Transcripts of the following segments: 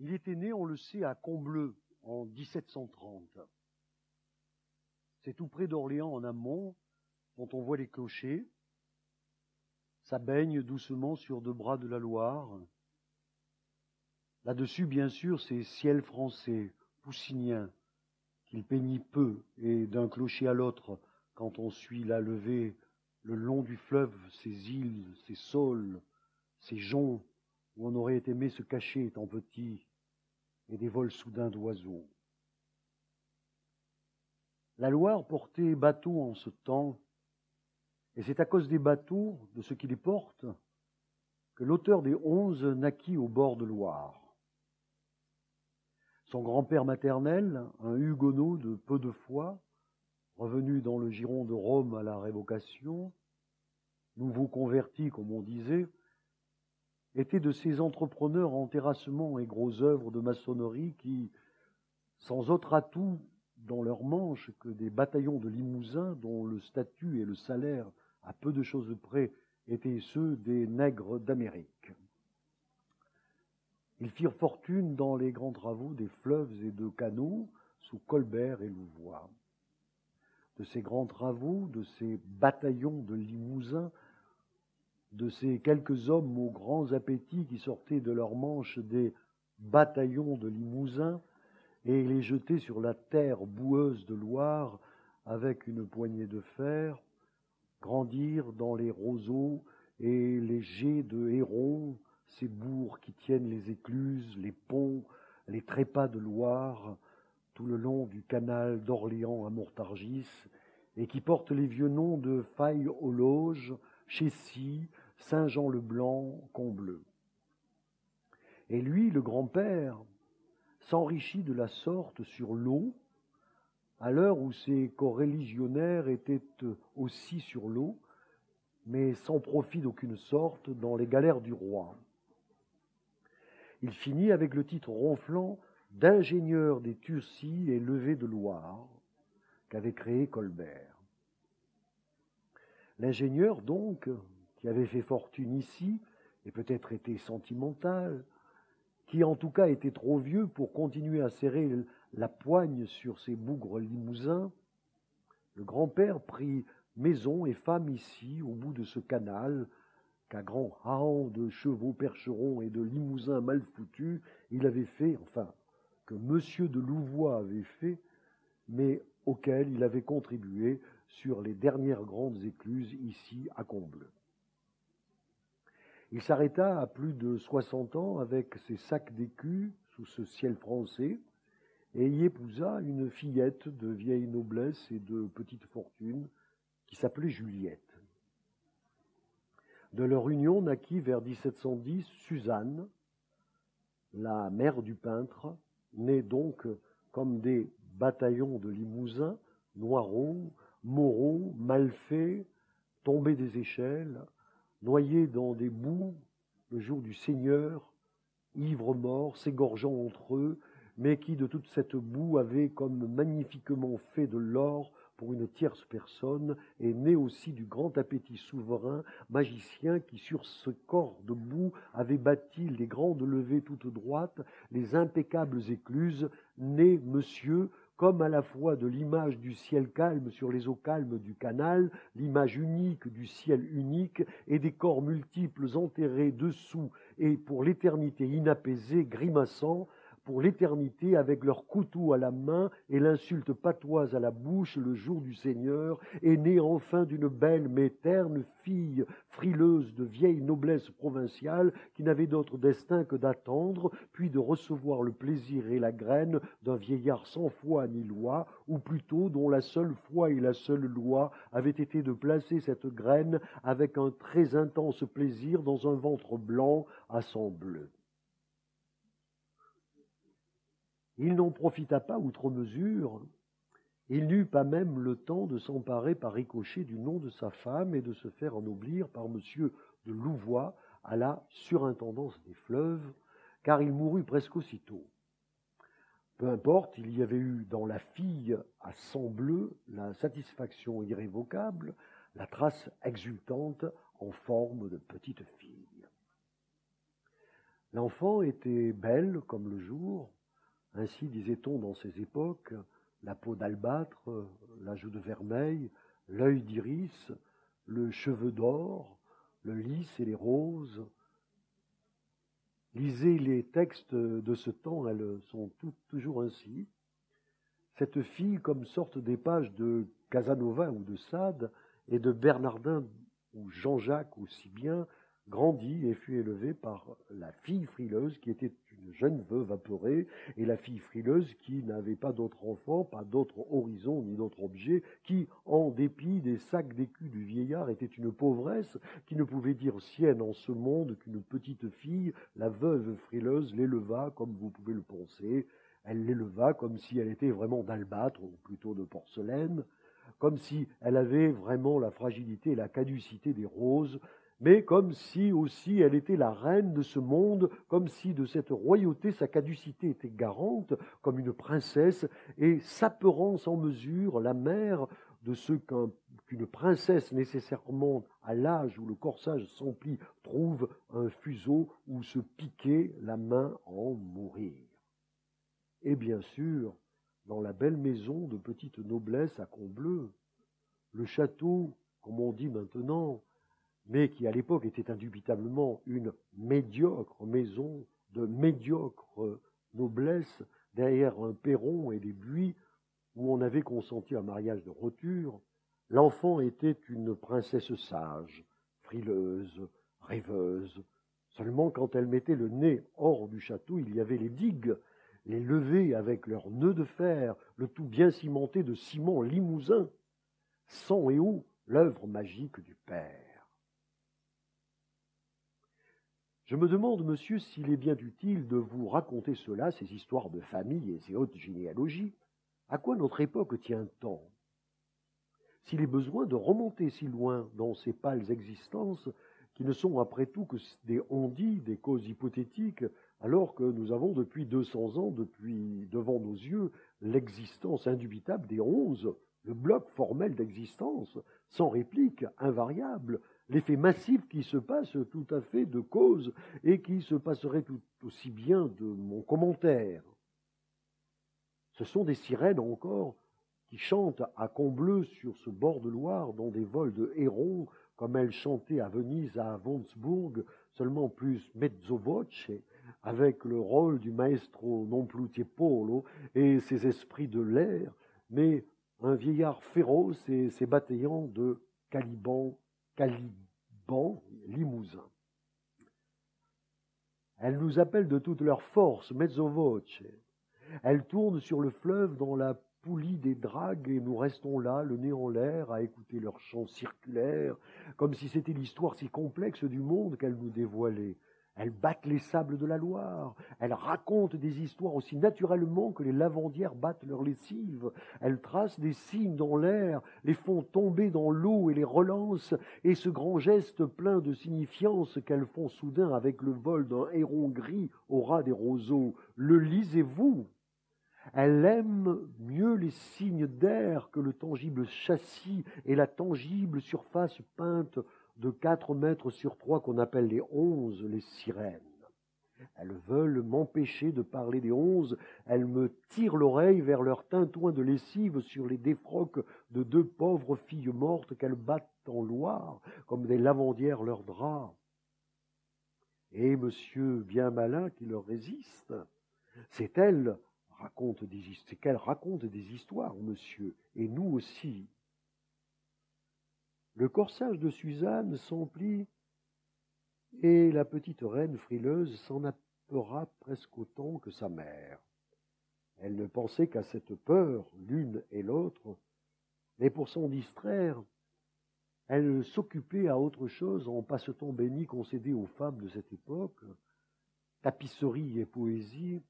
Il était né, on le sait, à Combleu en 1730. C'est tout près d'Orléans en amont, dont on voit les clochers. Ça baigne doucement sur deux bras de la Loire. Là-dessus, bien sûr, c'est ciel français, poussinien, qu'il peignit peu, et d'un clocher à l'autre, quand on suit la levée le long du fleuve, ces îles, ces saules, ces joncs, où on aurait aimé se cacher étant petit, et des vols soudains d'oiseaux. La Loire portait bateaux en ce temps, et c'est à cause des bateaux, de ce qui les porte, que l'auteur des onze naquit au bord de Loire. Son grand-père maternel, un huguenot de peu de foi, revenu dans le giron de Rome à la révocation, nouveau converti, comme on disait, était de ces entrepreneurs en terrassement et gros œuvres de maçonnerie qui, sans autre atout dans leurs manches que des bataillons de limousins dont le statut et le salaire, à peu de choses près, étaient ceux des nègres d'Amérique. Ils firent fortune dans les grands travaux des fleuves et de canaux sous Colbert et Louvois. De ces grands travaux, de ces bataillons de limousins, de ces quelques hommes aux grands appétits qui sortaient de leurs manches des bataillons de limousins et les jetaient sur la terre boueuse de Loire avec une poignée de fer, grandir dans les roseaux et les jets de hérons ces bourgs qui tiennent les écluses, les ponts, les trépas de Loire, tout le long du canal d'Orléans à Mortargis, et qui portent les vieux noms de Faille aux Loges, Chessy, Saint-Jean-le-Blanc, Combleu. Et lui, le grand-père, s'enrichit de la sorte sur l'eau, à l'heure où ses coreligionnaires étaient aussi sur l'eau, mais sans profit d'aucune sorte dans les galères du roi il finit avec le titre ronflant d'ingénieur des Turcis et levées de Loire qu'avait créé Colbert. L'ingénieur, donc, qui avait fait fortune ici, et peut-être été sentimental, qui en tout cas était trop vieux pour continuer à serrer la poigne sur ses bougres limousins, le grand-père prit maison et femme ici, au bout de ce canal, qu'à grand haon de chevaux percherons et de limousins mal foutus, il avait fait, enfin, que monsieur de Louvois avait fait, mais auquel il avait contribué sur les dernières grandes écluses ici à Comble. Il s'arrêta à plus de soixante ans avec ses sacs d'écus sous ce ciel français, et y épousa une fillette de vieille noblesse et de petite fortune qui s'appelait Juliette. De leur union naquit vers 1710 Suzanne, la mère du peintre, née donc comme des bataillons de Limousin, Noireau, Moreau, Malfait, tombés des échelles, noyés dans des boues le jour du Seigneur, ivres morts, s'égorgeant entre eux, mais qui de toute cette boue avaient comme magnifiquement fait de l'or pour une tierce personne, est né aussi du grand appétit souverain, magicien qui sur ce corps de boue avait bâti les grandes levées toutes droites, les impeccables écluses, né, monsieur, comme à la fois de l'image du ciel calme sur les eaux calmes du canal, l'image unique du ciel unique, et des corps multiples enterrés dessous et pour l'éternité inapaisée, grimaçant, pour l'éternité avec leur couteau à la main et l'insulte patoise à la bouche le jour du Seigneur, est née enfin d'une belle mais terne fille frileuse de vieille noblesse provinciale qui n'avait d'autre destin que d'attendre, puis de recevoir le plaisir et la graine d'un vieillard sans foi ni loi, ou plutôt dont la seule foi et la seule loi avaient été de placer cette graine avec un très intense plaisir dans un ventre blanc à sang bleu. Il n'en profita pas outre mesure. Il n'eut pas même le temps de s'emparer par ricochet du nom de sa femme et de se faire ennoblir par monsieur de Louvois à la surintendance des fleuves, car il mourut presque aussitôt. Peu importe, il y avait eu dans la fille à sang bleu la satisfaction irrévocable, la trace exultante en forme de petite fille. L'enfant était belle comme le jour, ainsi disait-on dans ces époques, la peau d'albâtre, la joue de vermeil, l'œil d'iris, le cheveu d'or, le lys et les roses. Lisez les textes de ce temps, elles sont toujours ainsi. Cette fille, comme sorte des pages de Casanova ou de Sade et de Bernardin ou Jean-Jacques aussi bien, grandit et fut élevée par la fille frileuse qui était une jeune veuve apeurée et la fille frileuse qui n'avait pas d'autre enfant, pas d'autre horizon ni d'autre objet, qui, en dépit des sacs d'écus du vieillard, était une pauvresse qui ne pouvait dire sienne en ce monde qu'une petite fille, la veuve frileuse, l'éleva comme vous pouvez le penser, elle l'éleva comme si elle était vraiment d'albâtre ou plutôt de porcelaine, comme si elle avait vraiment la fragilité et la caducité des roses, mais comme si aussi elle était la reine de ce monde, comme si de cette royauté sa caducité était garante, comme une princesse, et s'apeurant sans mesure la mère de ce qu'une princesse nécessairement à l'âge où le corsage s'emplit trouve un fuseau où se piquer la main en mourir. Et bien sûr, dans la belle maison de petite noblesse à Combleu, le château, comme on dit maintenant, mais qui à l'époque était indubitablement une médiocre maison de médiocre noblesse, derrière un perron et des buis où on avait consenti un mariage de roture, l'enfant était une princesse sage, frileuse, rêveuse. Seulement quand elle mettait le nez hors du château, il y avait les digues, les levées avec leurs nœuds de fer, le tout bien cimenté de ciment limousin, sang et eau, l'œuvre magique du Père. Je me demande, monsieur, s'il est bien utile de vous raconter cela, ces histoires de famille et ces hautes généalogies. À quoi notre époque tient tant S'il est besoin de remonter si loin dans ces pâles existences, qui ne sont après tout que des ondits, des causes hypothétiques, alors que nous avons depuis deux cents ans, depuis devant nos yeux, l'existence indubitable des onze, le bloc formel d'existence, sans réplique, invariable, l'effet massif qui se passe tout à fait de cause et qui se passerait tout aussi bien de mon commentaire. Ce sont des sirènes encore qui chantent à Combleu sur ce bord de Loire dans des vols de hérons comme elles chantaient à Venise, à Wonsburg, seulement plus mezzo voce, avec le rôle du maestro non plus tiepolo et ses esprits de l'air, mais un vieillard féroce et ses bataillons de Caliban Caliban, Limousin. Elles nous appellent de toute leur force, mezzo voce. Elles tournent sur le fleuve dans la poulie des dragues et nous restons là, le nez en l'air, à écouter leur chant circulaire, comme si c'était l'histoire si complexe du monde qu'elles nous dévoilaient. Elles battent les sables de la Loire. Elles racontent des histoires aussi naturellement que les lavandières battent leurs lessives. Elles tracent des signes dans l'air, les font tomber dans l'eau et les relancent, et ce grand geste plein de signifiance qu'elles font soudain avec le vol d'un héron gris au ras des roseaux. Le lisez-vous? Elle aime mieux les signes d'air que le tangible châssis et la tangible surface peinte de quatre mètres sur trois qu'on appelle les onze, les sirènes. Elles veulent m'empêcher de parler des onze, elles me tirent l'oreille vers leur tintouin de lessive sur les défroques de deux pauvres filles mortes qu'elles battent en Loire, comme des lavandières leurs draps. Et monsieur bien malin qui leur résiste, c'est elle raconte des c'est qu'elle raconte des histoires, monsieur, et nous aussi. Le corsage de Suzanne s'emplit et la petite reine frileuse s'en apeura presque autant que sa mère. Elle ne pensait qu'à cette peur, l'une et l'autre, mais pour s'en distraire, elle s'occupait à autre chose en passe-temps béni concédé aux femmes de cette époque, tapisserie et poésie,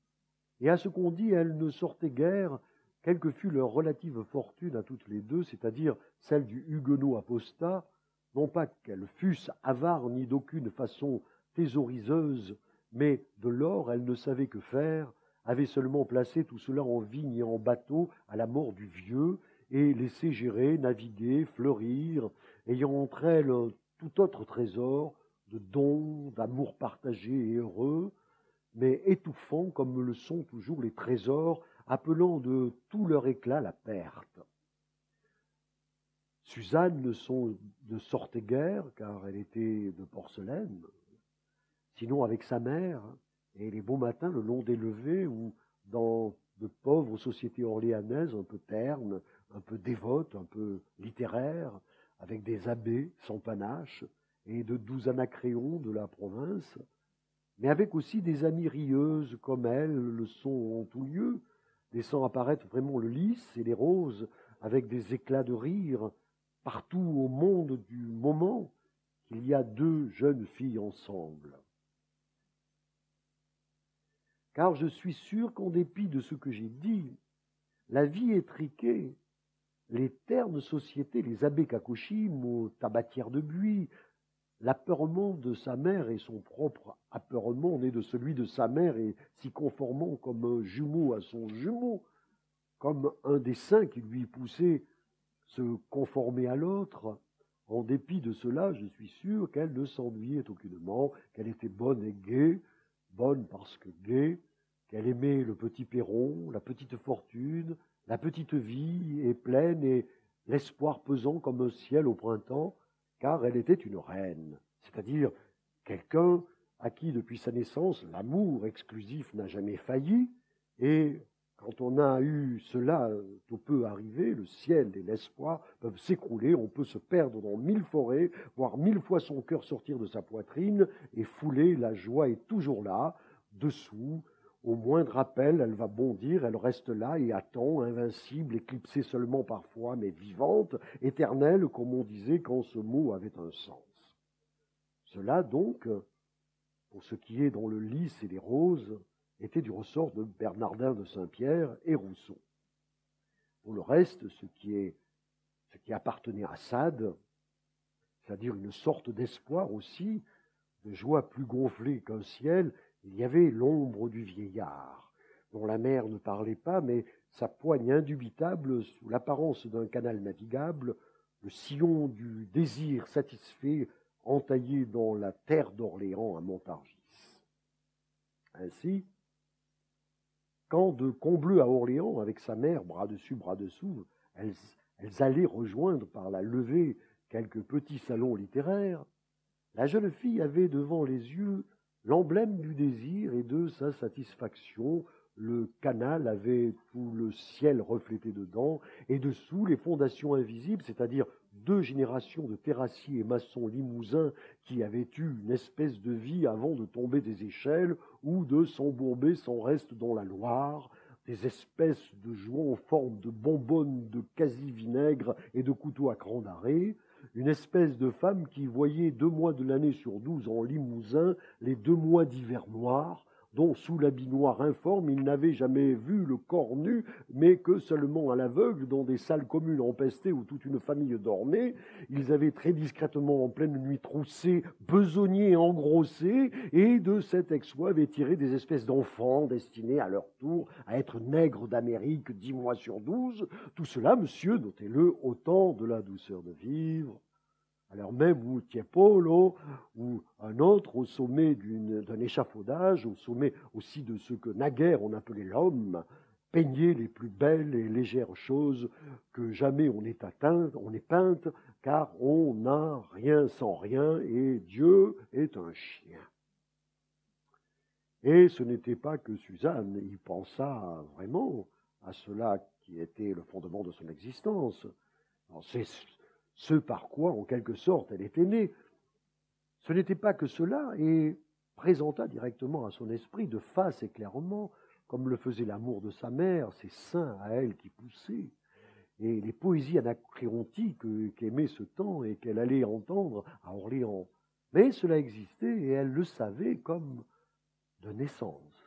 et à ce qu'on dit, elle ne sortait guère quelle que fût leur relative fortune à toutes les deux, c'est-à-dire celle du huguenot apostat, non pas qu'elles fussent avares ni d'aucune façon thésauriseuse, mais de l'or elles ne savaient que faire, avaient seulement placé tout cela en vigne et en bateau à la mort du vieux, et laissé gérer, naviguer, fleurir, ayant entre elles tout autre trésor de dons, d'amour partagé et heureux, mais étouffants comme le sont toujours les trésors, appelant de tout leur éclat la perte. Suzanne ne, sortait guère, car elle était de porcelaine, sinon avec sa mère, et les beaux matins le long des levées, ou dans de pauvres sociétés orléanaises un peu ternes, un peu dévotes, un peu littéraires, avec des abbés sans panache et de doux anacréons de la province, mais avec aussi des amies rieuses comme elles le sont en tout lieu, laissant apparaître vraiment le lys et les roses avec des éclats de rire partout au monde du moment qu'il y a deux jeunes filles ensemble. Car je suis sûr qu'en dépit de ce que j'ai dit, la vie étriquée, les ternes sociétés, les abbés Kakoshim aux tabatières de buis, L'apeurement de sa mère et son propre apeurement né de celui de sa mère et s'y conformant comme un jumeau à son jumeau, comme un des saints qui lui poussait se conformer à l'autre. En dépit de cela, je suis sûr qu'elle ne s'ennuyait aucunement, qu'elle était bonne et gaie, bonne parce que gaie, qu'elle aimait le petit perron, la petite fortune, la petite vie et pleine et l'espoir pesant comme un ciel au printemps, car elle était une reine, c'est-à-dire quelqu'un à qui, depuis sa naissance, l'amour exclusif n'a jamais failli, et quand on a eu cela, tout peut arriver, le ciel et l'espoir peuvent s'écrouler, on peut se perdre dans mille forêts, voir mille fois son cœur sortir de sa poitrine, et fouler, la joie est toujours là, dessous, au moindre appel, elle va bondir, elle reste là et attend, invincible, éclipsée seulement parfois, mais vivante, éternelle, comme on disait quand ce mot avait un sens. Cela, donc, pour ce qui est dans le lys et les roses, était du ressort de Bernardin de Saint-Pierre et Rousseau. Pour le reste, ce qui, est, ce qui appartenait à Sade, c'est-à-dire une sorte d'espoir aussi, de joie plus gonflée qu'un ciel, il y avait l'ombre du vieillard, dont la mer ne parlait pas, mais sa poigne indubitable, sous l'apparence d'un canal navigable, le sillon du désir satisfait entaillé dans la terre d'Orléans à Montargis. Ainsi, quand de Combleu à Orléans, avec sa mère, bras dessus, bras dessous, elles allaient rejoindre par la levée quelques petits salons littéraires, la jeune fille avait devant les yeux l'emblème du désir et de sa satisfaction. Le canal avait tout le ciel reflété dedans, et dessous les fondations invisibles, c'est-à-dire deux générations de terrassiers et maçons limousins qui avaient eu une espèce de vie avant de tomber des échelles ou de s'embourber sans reste dans la Loire, des espèces de jouants en forme de bonbonnes de quasi-vinaigre et de couteaux à cran d'arrêt, une espèce de femme qui voyait deux mois de l'année sur douze en Limousin les deux mois d'hiver noir, dont sous l'habit noir informe il n'avait jamais vu le corps nu, mais que seulement à l'aveugle, dans des salles communes empestées où toute une famille dormait, ils avaient très discrètement en pleine nuit troussé, besogné engrossé, et de cet exploit avaient tiré des espèces d'enfants destinés à leur tour à être nègres d'Amérique dix mois sur douze. Tout cela, monsieur, notez-le, autant de la douceur de vivre, alors même où Tiepolo ou un autre au sommet d'un échafaudage, au sommet aussi de ce que naguère on appelait l'homme, peignait les plus belles et légères choses que jamais on n'est atteint, on est peinte, car on n'a rien sans rien et Dieu est un chien. Et ce n'était pas que Suzanne y pensa vraiment à cela qui était le fondement de son existence. Ce par quoi, en quelque sorte, elle était née. Ce n'était pas que cela, et présenta directement à son esprit, de face et clairement, comme le faisait l'amour de sa mère, ses seins à elle qui poussaient, et les poésies anacréontiques qu'aimait ce temps et qu'elle allait entendre à Orléans. Mais cela existait et elle le savait comme de naissance.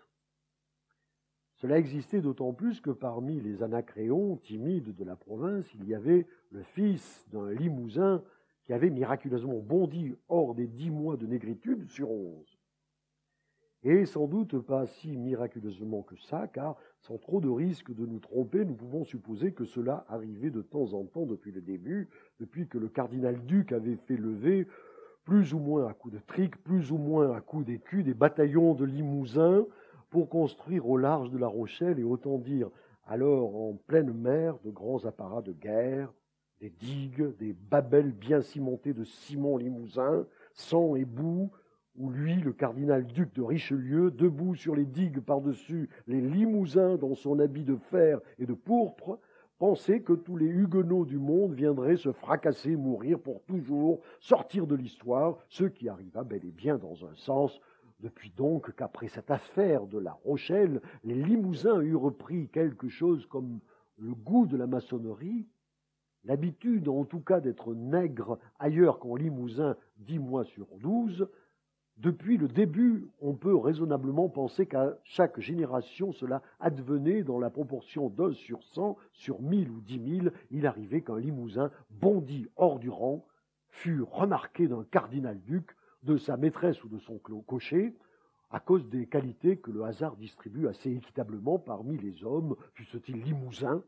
Cela existait d'autant plus que parmi les anacréons timides de la province, il y avait le fils d'un limousin qui avait miraculeusement bondi hors des dix mois de négritude sur onze. Et sans doute pas si miraculeusement que ça, car sans trop de risque de nous tromper, nous pouvons supposer que cela arrivait de temps en temps depuis le début, depuis que le cardinal duc avait fait lever plus ou moins à coups de trique, plus ou moins à coups d'écus, des bataillons de Limousin pour construire au large de la Rochelle, et autant dire alors en pleine mer, de grands apparats de guerre, des digues, des babelles bien cimentées de ciment limousin, sang et boue, où lui, le cardinal duc de Richelieu, debout sur les digues par-dessus les Limousins dans son habit de fer et de pourpre, pensait que tous les huguenots du monde viendraient se fracasser, mourir pour toujours, sortir de l'histoire, ce qui arriva bel et bien dans un sens, depuis donc qu'après cette affaire de la Rochelle, les Limousins eurent pris quelque chose comme le goût de la maçonnerie, l'habitude en tout cas d'être nègre ailleurs qu'en Limousin dix mois sur douze, depuis le début, on peut raisonnablement penser qu'à chaque génération, cela advenait dans la proportion d'un sur cent, sur mille ou dix mille, il arrivait qu'un Limousin bondit hors du rang, fut remarqué d'un cardinal-duc, de sa maîtresse ou de son cocher, à cause des qualités que le hasard distribue assez équitablement parmi les hommes, fussent-ils Limousins,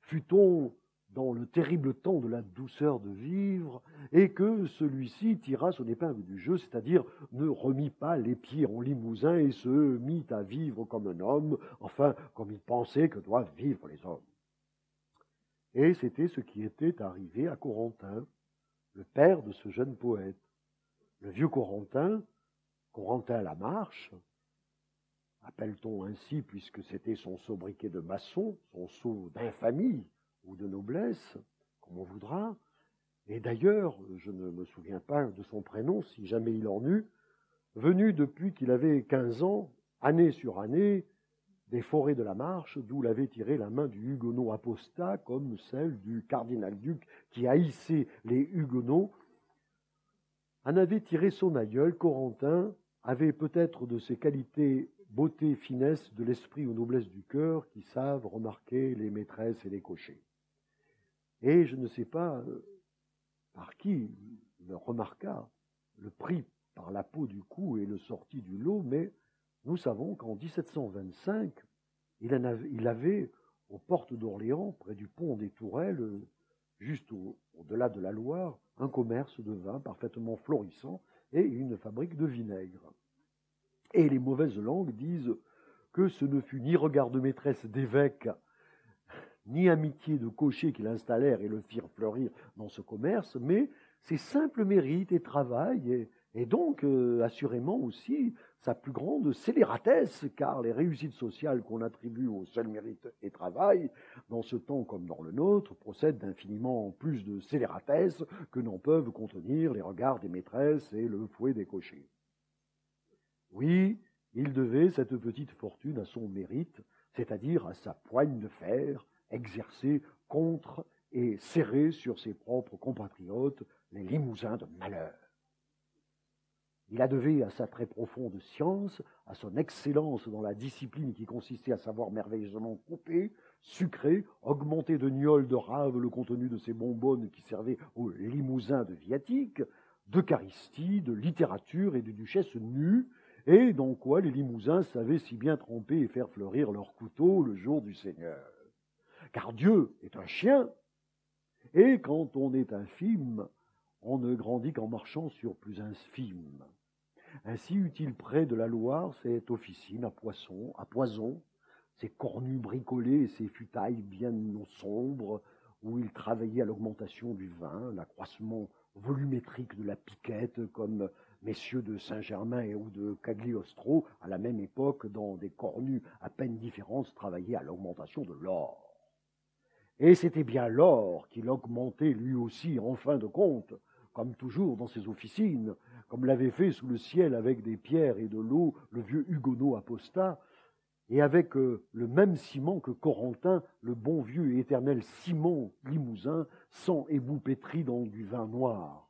fut-on dans le terrible temps de la douceur de vivre, et que celui-ci tira son épingle du jeu, c'est-à-dire ne remit pas les pieds en limousin et se mit à vivre comme un homme, enfin comme il pensait que doivent vivre les hommes? Et c'était ce qui était arrivé à Corentin, le père de ce jeune poète. Le vieux Corentin, Corentin la marche, appelle-t-on ainsi puisque c'était son sobriquet de maçon, son sceau d'infamie, ou de noblesse, comme on voudra. Et d'ailleurs, je ne me souviens pas de son prénom, si jamais il en eut, venu depuis qu'il avait quinze ans, année sur année, des forêts de la Marche, d'où l'avait tiré la main du Huguenot apostat, comme celle du cardinal-duc qui haïssait les Huguenots, en avait tiré son aïeul, Corentin, avait peut-être de ses qualités beauté, finesse, de l'esprit ou noblesse du cœur qui savent remarquer les maîtresses et les cochers. Et je ne sais pas euh, par qui le remarqua, le prit par la peau du cou et le sortit du lot, mais nous savons qu'en 1725, il, avait, aux portes d'Orléans, près du pont des Tourelles, juste au-delà de la Loire, un commerce de vin parfaitement florissant et une fabrique de vinaigre. Et les mauvaises langues disent que ce ne fut ni regard de maîtresse d'évêque ni amitié de cocher qui l'installèrent et le firent fleurir dans ce commerce, mais ses simples mérites et travail, et, donc euh, assurément aussi sa plus grande scélératesse, car les réussites sociales qu'on attribue au seul mérite et travail, dans ce temps comme dans le nôtre, procèdent d'infiniment plus de scélératesse que n'en peuvent contenir les regards des maîtresses et le fouet des cochers. Oui, il devait cette petite fortune à son mérite, c'est-à-dire à sa poigne de fer, exercé contre et serré sur ses propres compatriotes, les limousins de malheur. Il a devé à sa très profonde science, à son excellence dans la discipline qui consistait à savoir merveilleusement couper, sucrer, augmenter de gnôles de rave le contenu de ces bonbonnes qui servaient aux limousins de viatique, d'Eucharistie, de littérature et de duchesse nue, et dans quoi les limousins savaient si bien tremper et faire fleurir leurs couteaux le jour du Seigneur car Dieu est un chien, et quand on est infime, on ne grandit qu'en marchant sur plus infime. Ainsi eut-il près de la Loire cette officine à poisson, à poison, ses cornues bricolées et ses futailles bien sombres, où il travaillait à l'augmentation du vin, l'accroissement volumétrique de la piquette, comme messieurs de Saint-Germain ou de Cagliostro, à la même époque, dans des cornues à peine différentes, travaillaient à l'augmentation de l'or. Et c'était bien l'or qu'il augmentait lui aussi en fin de compte, comme toujours dans ses officines, comme l'avait fait sous le ciel avec des pierres et de l'eau le vieux Hugonot apostat, et avec euh, le même ciment que Corentin, le bon vieux et éternel Simon Limousin, sans ébout pétri dans du vin noir,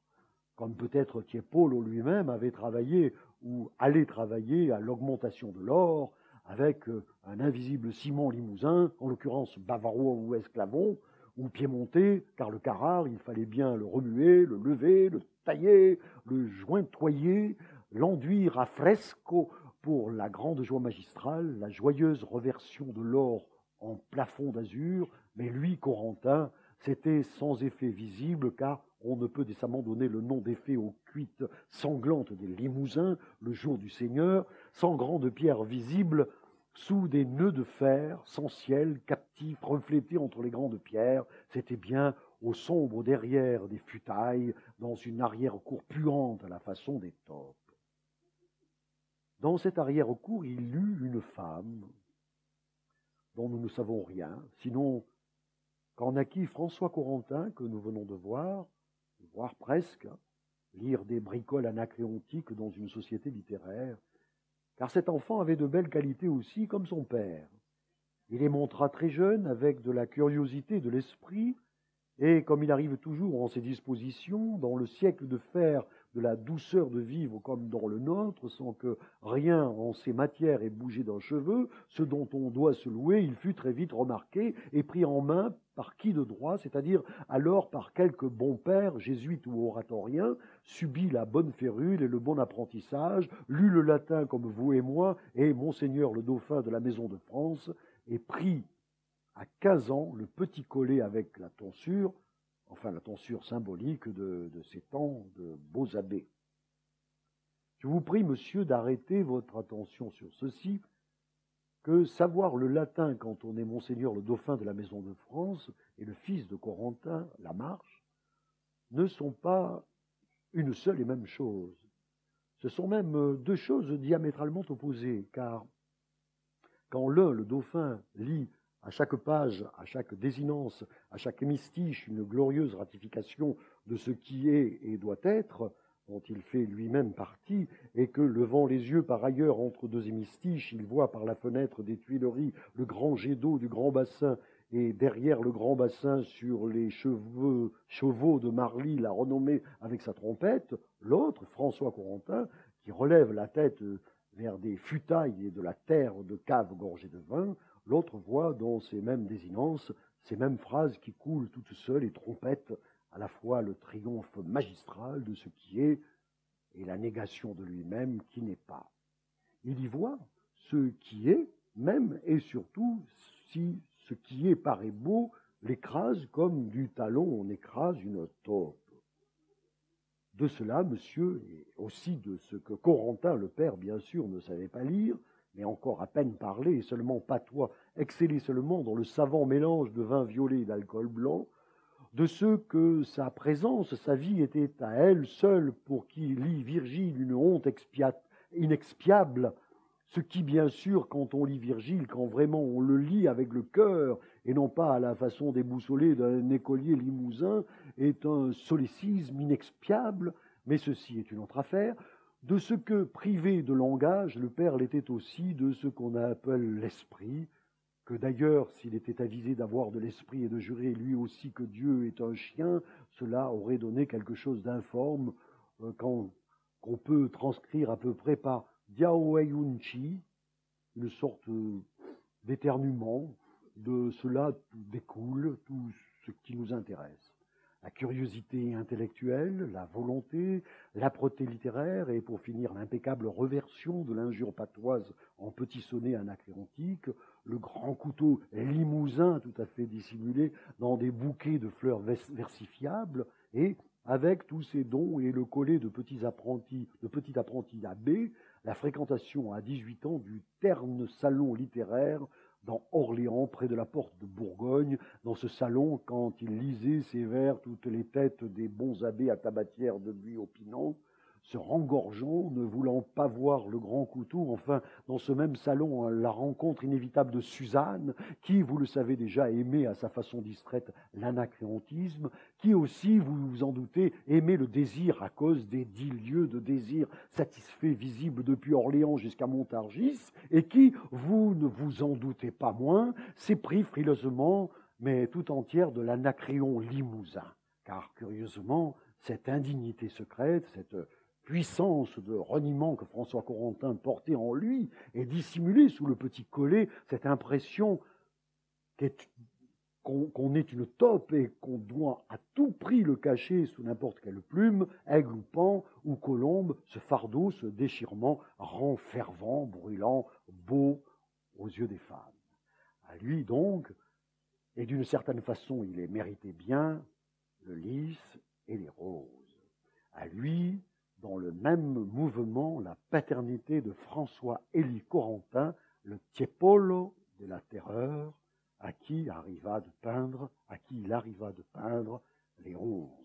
comme peut-être Tiepolo lui-même avait travaillé ou allait travailler à l'augmentation de l'or, avec euh, un invisible Simon Limousin, en l'occurrence bavarois ou esclavon, ou piémontais, car le carrare, il fallait bien le remuer, le lever, le tailler, le jointoyer, l'enduire à fresco pour la grande joie magistrale, la joyeuse reversion de l'or en plafond d'azur, mais lui, Corentin, c'était sans effet visible, car on ne peut décemment donner le nom d'effet aux cuites sanglantes des Limousins, le jour du Seigneur, sans grande pierre visible, sous des nœuds de fer, sans ciel, captifs, reflétés entre les grandes pierres, c'était bien au sombre derrière des futailles, dans une arrière-cour puante à la façon des taupes. Dans cette arrière-cour, il eut une femme, dont nous ne savons rien, sinon qu'en naquit François Corentin, que nous venons de voir, voir presque, lire des bricoles anacréontiques dans une société littéraire, car cet enfant avait de belles qualités aussi, comme son père. Il les montra très jeune, avec de la curiosité de l'esprit, et comme il arrive toujours en ses dispositions, dans le siècle de fer de la douceur de vivre comme dans le nôtre, sans que rien en ces matières ait bougé d'un cheveu, ce dont on doit se louer, il fut très vite remarqué et pris en main par qui de droit, c'est-à-dire alors par quelque bon père, jésuite ou oratorien, subit la bonne férule et le bon apprentissage, lut le latin comme vous et moi, et monseigneur le dauphin de la maison de France, et pris à quinze ans le petit collet avec la tonsure, enfin la tonsure symbolique de, ces temps de beaux abbés. Je vous prie, monsieur, d'arrêter votre attention sur ceci, que savoir le latin quand on est monseigneur le dauphin de la maison de France et le fils de Corentin, la marche, ne sont pas une seule et même chose. Ce sont même deux choses diamétralement opposées, car quand l'un, le dauphin, lit à chaque page, à chaque désinence, à chaque hémistiche, une glorieuse ratification de ce qui est et doit être, dont il fait lui-même partie, et que, levant les yeux par ailleurs entre deux hémistiches, il voit par la fenêtre des Tuileries le grand jet d'eau du grand bassin, et derrière le grand bassin, sur les cheveux, chevaux de Marly, la renommée avec sa trompette, l'autre, François Corentin, qui relève la tête vers des futailles et de la terre de cave gorgée de vin, L'autre voit dans ces mêmes désinences, ces mêmes phrases qui coulent toutes seules et trompettent à la fois le triomphe magistral de ce qui est et la négation de lui-même qui n'est pas. Il y voit ce qui est, même et surtout si ce qui est paraît beau, l'écrase comme du talon on écrase une taupe. De cela, monsieur, et aussi de ce que Corentin, le père, bien sûr, ne savait pas lire, mais encore à peine parler, et seulement patois, exceller seulement dans le savant mélange de vin violet et d'alcool blanc, de ceux que sa présence, sa vie était à elle seule pour qui lit Virgile une honte inexpiable, ce qui, bien sûr, quand on lit Virgile, quand vraiment on le lit avec le cœur, et non pas à la façon déboussolée d'un écolier limousin, est un solécisme inexpiable, mais ceci est une autre affaire, de ce que, privé de langage, le Père l'était aussi de ce qu'on appelle l'esprit, que d'ailleurs, s'il était avisé d'avoir de l'esprit et de jurer lui aussi que Dieu est un chien, cela aurait donné quelque chose d'informe euh, qu'on peut transcrire à peu près par Diaoyunchi, une sorte d'éternuement. De cela découle tout ce qui nous intéresse la curiosité intellectuelle, la volonté, l'âpreté littéraire et pour finir l'impeccable reversion de l'injure patoise en petit sonnet anacréontique, le grand couteau limousin tout à fait dissimulé dans des bouquets de fleurs versifiables et avec tous ces dons et le collet de petits apprentis, de petits apprentis abbés, la fréquentation à 18 ans du terne salon littéraire dans Orléans, près de la porte de Bourgogne, dans ce salon, quand il lisait ses vers, toutes les têtes des bons abbés à tabatière de buis opinant, se rengorgeant, ne voulant pas voir le grand couteau. Enfin, dans ce même salon, la rencontre inévitable de Suzanne, qui, vous le savez déjà, aimait à sa façon distraite l'anacréontisme, qui aussi, vous vous en doutez, aimait le désir à cause des dix lieux de désir satisfaits visibles depuis Orléans jusqu'à Montargis, et qui, vous ne vous en doutez pas moins, s'est pris frileusement, mais tout entière, de l'anacréon limousin. Car, curieusement, cette indignité secrète, cette puissance de reniement que François Corentin portait en lui et dissimulait sous le petit collet cette impression qu'on est une taupe et qu'on doit à tout prix le cacher sous n'importe quelle plume, aigle ou pan ou colombe, ce fardeau, ce déchirement rend fervent, brûlant, beau aux yeux des femmes. À lui donc, et d'une certaine façon il est mérité bien, le lys, et les roses. À lui, dans le même mouvement, la paternité de François-Élie Corentin, le Tiepolo de la terreur, à qui arriva de peindre, à qui il arriva de peindre les onze.